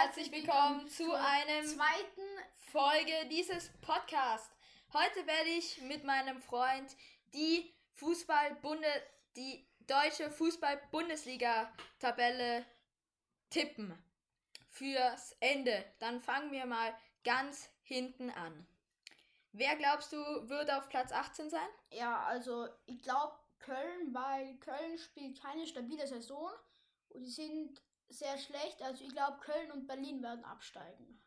herzlich willkommen zu einem zweiten Folge dieses Podcasts. Heute werde ich mit meinem Freund die Fußball-Bunde, die deutsche Fußball-Bundesliga-Tabelle tippen. Fürs Ende. Dann fangen wir mal ganz hinten an. Wer glaubst du wird auf Platz 18 sein? Ja, also ich glaube Köln, weil Köln spielt keine stabile Saison und die sind sehr schlecht. Also ich glaube, Köln und Berlin werden absteigen.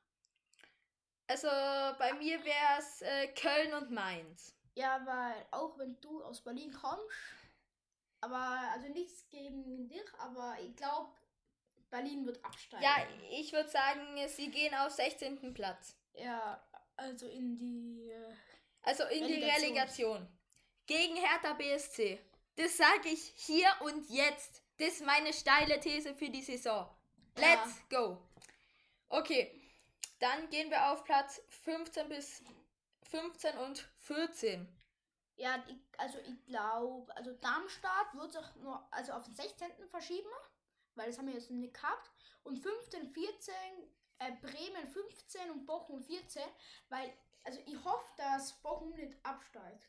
Also bei mir wäre es äh, Köln und Mainz. Ja, weil auch wenn du aus Berlin kommst, aber also nichts gegen dich, aber ich glaube, Berlin wird absteigen. Ja, ich würde sagen, sie gehen auf 16. Platz. Ja, also in die. Äh, also in Relegation. die Relegation. Gegen Hertha BSC. Das sage ich hier und jetzt. Das ist meine steile These für die Saison. Let's ja. go. Okay, dann gehen wir auf Platz 15 bis 15 und 14. Ja, ich, also ich glaube, also Darmstadt wird sich nur also auf den 16. verschieben, weil das haben wir jetzt nicht gehabt. Und 15, 14, äh, Bremen 15 und Bochum 14, weil, also ich hoffe, dass Bochum nicht absteigt.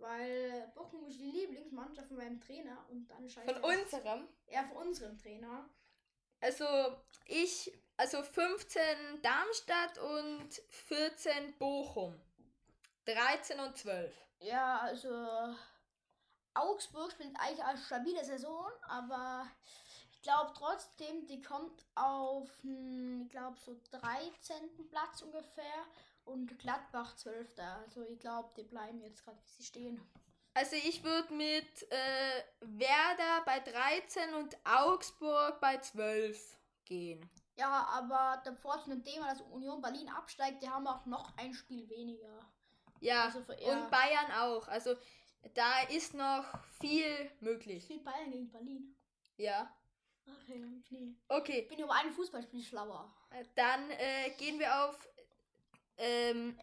Weil Bochum ist die Lieblingsmannschaft von meinem Trainer und dann scheint Von unserem? Ja, von unserem Trainer. Also ich, also 15 Darmstadt und 14 Bochum. 13 und 12. Ja, also Augsburg spielt eigentlich eine stabile Saison, aber ich glaube trotzdem, die kommt auf, ich glaube, so 13. Platz ungefähr und Gladbach 12. Also ich glaube, die bleiben jetzt gerade, wie sie stehen. Also ich würde mit äh, Werder bei 13 und Augsburg bei 12 gehen. Ja, aber davor zu dem Thema, dass Union Berlin absteigt, die haben auch noch ein Spiel weniger. Ja, also für, ja. und Bayern auch. Also da ist noch viel möglich. Spielt Bayern gegen Berlin? Ja. Okay, nee. Okay. Ich bin über einen Fußballspiel schlauer. Dann äh, gehen wir auf ähm,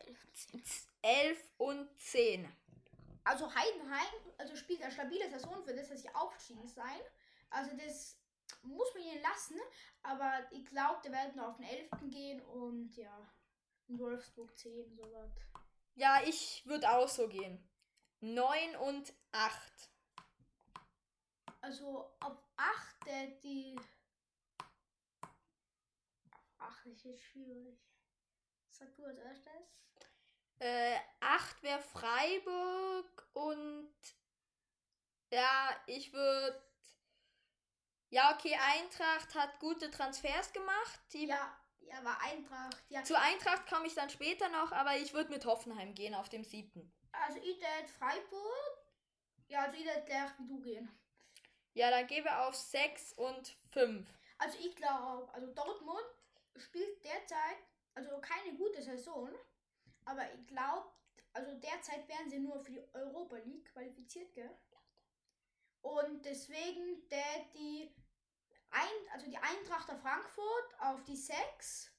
11 und 10. Also Heidenheim, also spielt eine stabile Saison für das, dass sie aufgestiegen sein. Also das muss man ihnen lassen, aber ich glaube, die werden auf den 11. gehen und ja, in Wolfsburg 10, sowas. Ja, ich würde auch so gehen. 9 und 8. Also auf 8 die. Ach, das ist schwierig. Sag du als erstes. Äh, 8 wäre Freiburg und ja, ich würde. Ja, okay, Eintracht hat gute Transfers gemacht. Ja, ja, war Eintracht. Ja. Zu Eintracht komme ich dann später noch, aber ich würde mit Hoffenheim gehen auf dem siebten. Also ich würde Freiburg. Ja, also ich gleich wie du gehen. Ja, dann gehen wir auf 6 und 5. Also ich glaube, also Dortmund spielt derzeit also keine gute Saison, aber ich glaube, also derzeit werden sie nur für die Europa League qualifiziert, gell? Und deswegen der die ein, also die Eintrachter Frankfurt auf die 6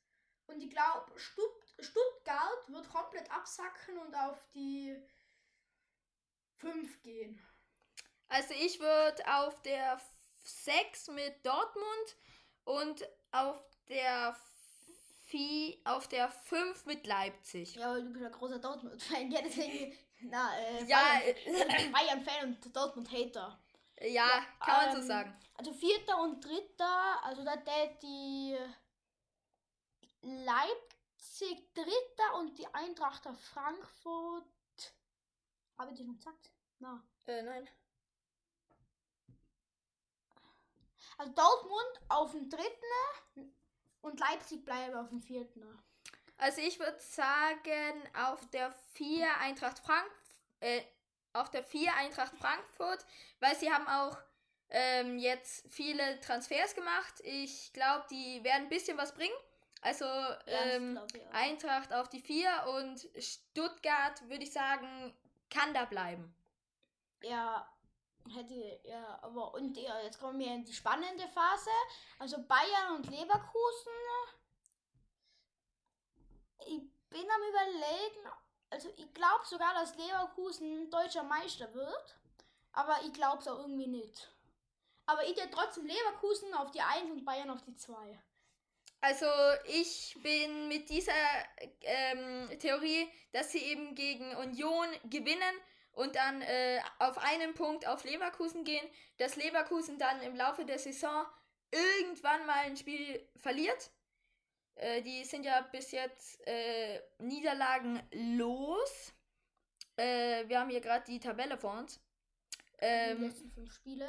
und ich glaube Stutt Stuttgart wird komplett absacken und auf die 5 gehen. Also ich würde auf der 6 mit Dortmund und auf der auf der 5 mit Leipzig. Ja, du bist ein großer Dortmund-Fan. Ja, deswegen. Na, äh, ja, Bayern-Fan und Dortmund-Hater. Ja, ja, kann man so ähm, sagen. Also vierter und dritter, also da der die Leipzig dritter und die Eintrachter Frankfurt. Habe ich dir schon gesagt? Na. Äh, nein. Also Dortmund auf dem dritten, und Leipzig bleibt auf dem vierten. Also ich würde sagen, auf der 4 Eintracht Frankfurt, äh, auf der 4 Eintracht Frankfurt, weil sie haben auch ähm, jetzt viele Transfers gemacht. Ich glaube, die werden ein bisschen was bringen. Also ähm, ja, Eintracht auf die 4 und Stuttgart, würde ich sagen, kann da bleiben. Ja, hätte, ja, aber und ja, jetzt kommen wir in die spannende Phase. Also Bayern und Leverkusen. Ich bin am überlegen, also ich glaube sogar, dass Leverkusen deutscher Meister wird. Aber ich glaube es auch irgendwie nicht. Aber ich hätte trotzdem Leverkusen auf die 1 und Bayern auf die 2. Also ich bin mit dieser ähm, Theorie, dass sie eben gegen Union gewinnen und dann äh, auf einen Punkt auf Leverkusen gehen, dass Leverkusen dann im Laufe der Saison irgendwann mal ein Spiel verliert. Äh, die sind ja bis jetzt äh, Niederlagen los. Äh, wir haben hier gerade die Tabelle vor uns. die Ähm, letzten fünf Spiele.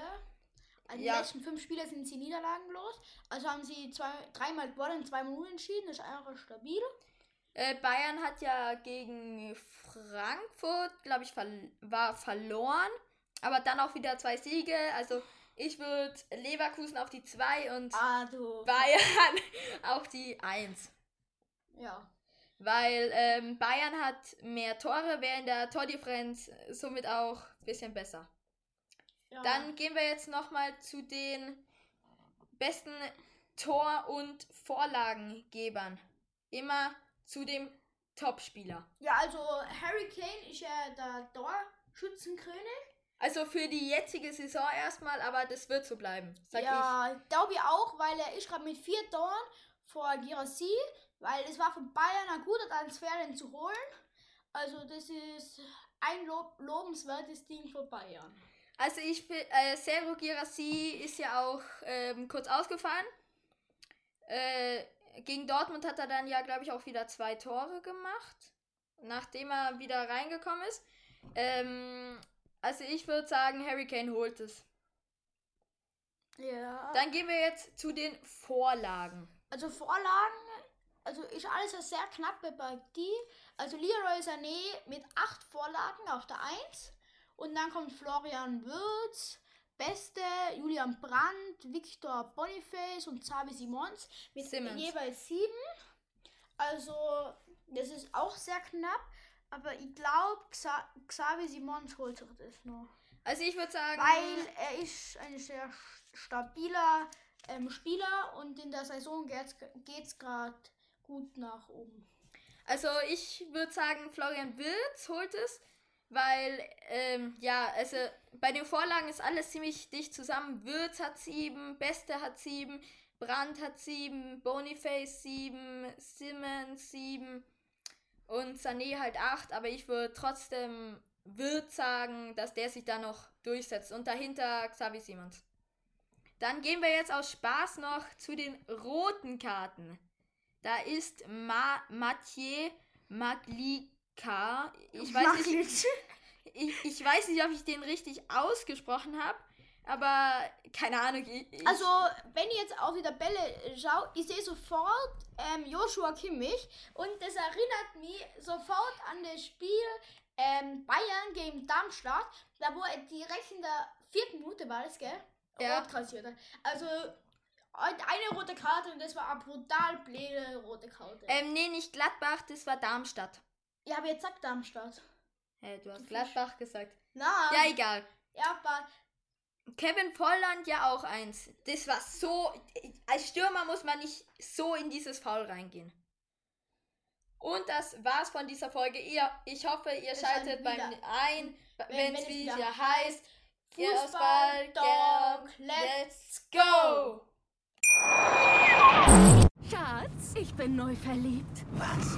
Also ja. Die letzten fünf Spiele sind sie niederlagenlos. Also haben sie zwei, dreimal gewonnen, zweimal unentschieden. Das ist einfach stabil. Äh, Bayern hat ja gegen Frankfurt, glaube ich, verl war verloren. Aber dann auch wieder zwei Siege. Also ich würde Leverkusen auf die 2 und Ah. Bayern auf die 1. Ja. Weil ähm, Bayern hat mehr Tore, wäre in der Tordifferenz somit auch ein bisschen besser. ja. Dann gehen wir jetzt nochmal zu den besten Tor- und Vorlagengebern. Immer zu dem Topspieler. Ja, also Harry Kane ist ja der Torschützenkönig. Also für die jetzige Saison erstmal, aber das wird so bleiben, sag ja, glaube ich auch, weil er ist gerade mit vier Toren vor Girassi, weil es war von Bayern ein guter Transfer, den zu holen. Also das ist ein Lob lobenswertes Ding für Bayern. ich. Also ich fi- äh, Sergio Girassi ist ja auch ähm, kurz ausgefallen. Äh, gegen Dortmund hat er dann ja, glaube ich, auch wieder zwei Tore gemacht, nachdem er wieder reingekommen ist. Ähm, also ich würde sagen, Harry Kane holt es. Ja. Dann gehen wir jetzt zu den Vorlagen. Also Vorlagen, also ist alles eine sehr knappe Partie. Also Leroy Sané mit acht Vorlagen auf der 1. Und dann kommt Florian Würz, Beste, Julian Brandt, Victor Boniface und Xavi Simons mit Simmons. jeweils sieben. Also das ist auch sehr knapp. Aber ich glaube, Xa Xavi Simons holt sich das noch. Also ich würde sagen, Weil er ist ein sehr stabiler ähm, Spieler und in der Saison geht es gerade gut nach oben. also ich würde sagen, Florian Wirtz holt es, weil ähm, ja, also bei den Vorlagen ist alles ziemlich dicht zusammen. Wirtz hat sieben, Beste hat sieben, Brandt hat sieben, Boniface sieben, Simmons sieben und Sané halt acht. Aber ich würde trotzdem Wirtz sagen, dass der sich da noch durchsetzt und dahinter Xavi Simons. Dann gehen wir jetzt aus Spaß noch zu den roten Karten. Da ist Ma Mathieu Maglika. Ich weiß, nicht, ich, ich weiß nicht, ob ich den richtig ausgesprochen habe, aber keine Ahnung. Ich, Also, wenn ich jetzt auf die Tabelle schaue, ich sehe sofort ähm, Joshua Kimmich und das erinnert mich sofort an das Spiel ähm, Bayern gegen Darmstadt, da wo er direkt in der vierten Minute war das, gell? Ja. Rot kassiert hat. Also, eine rote Karte und das war eine brutal blöde rote Karte. ähm, nee, nicht Gladbach, das war Darmstadt. Ich habe jetzt gesagt Darmstadt. Hey, du hast Gladbach gesagt. Na, Ja, egal. ja, aber Kevin Volland ja auch eins. Das war so. Als Stürmer muss man nicht so in dieses Foul reingehen. Und das war's von dieser Folge. Ihr, ich hoffe, ihr Es schaltet halt beim wieder- ein, wenn- wenn es wenn es wieder wieder heißt. Fußball, Dog, let's go! Schatz, ich bin neu verliebt. Was?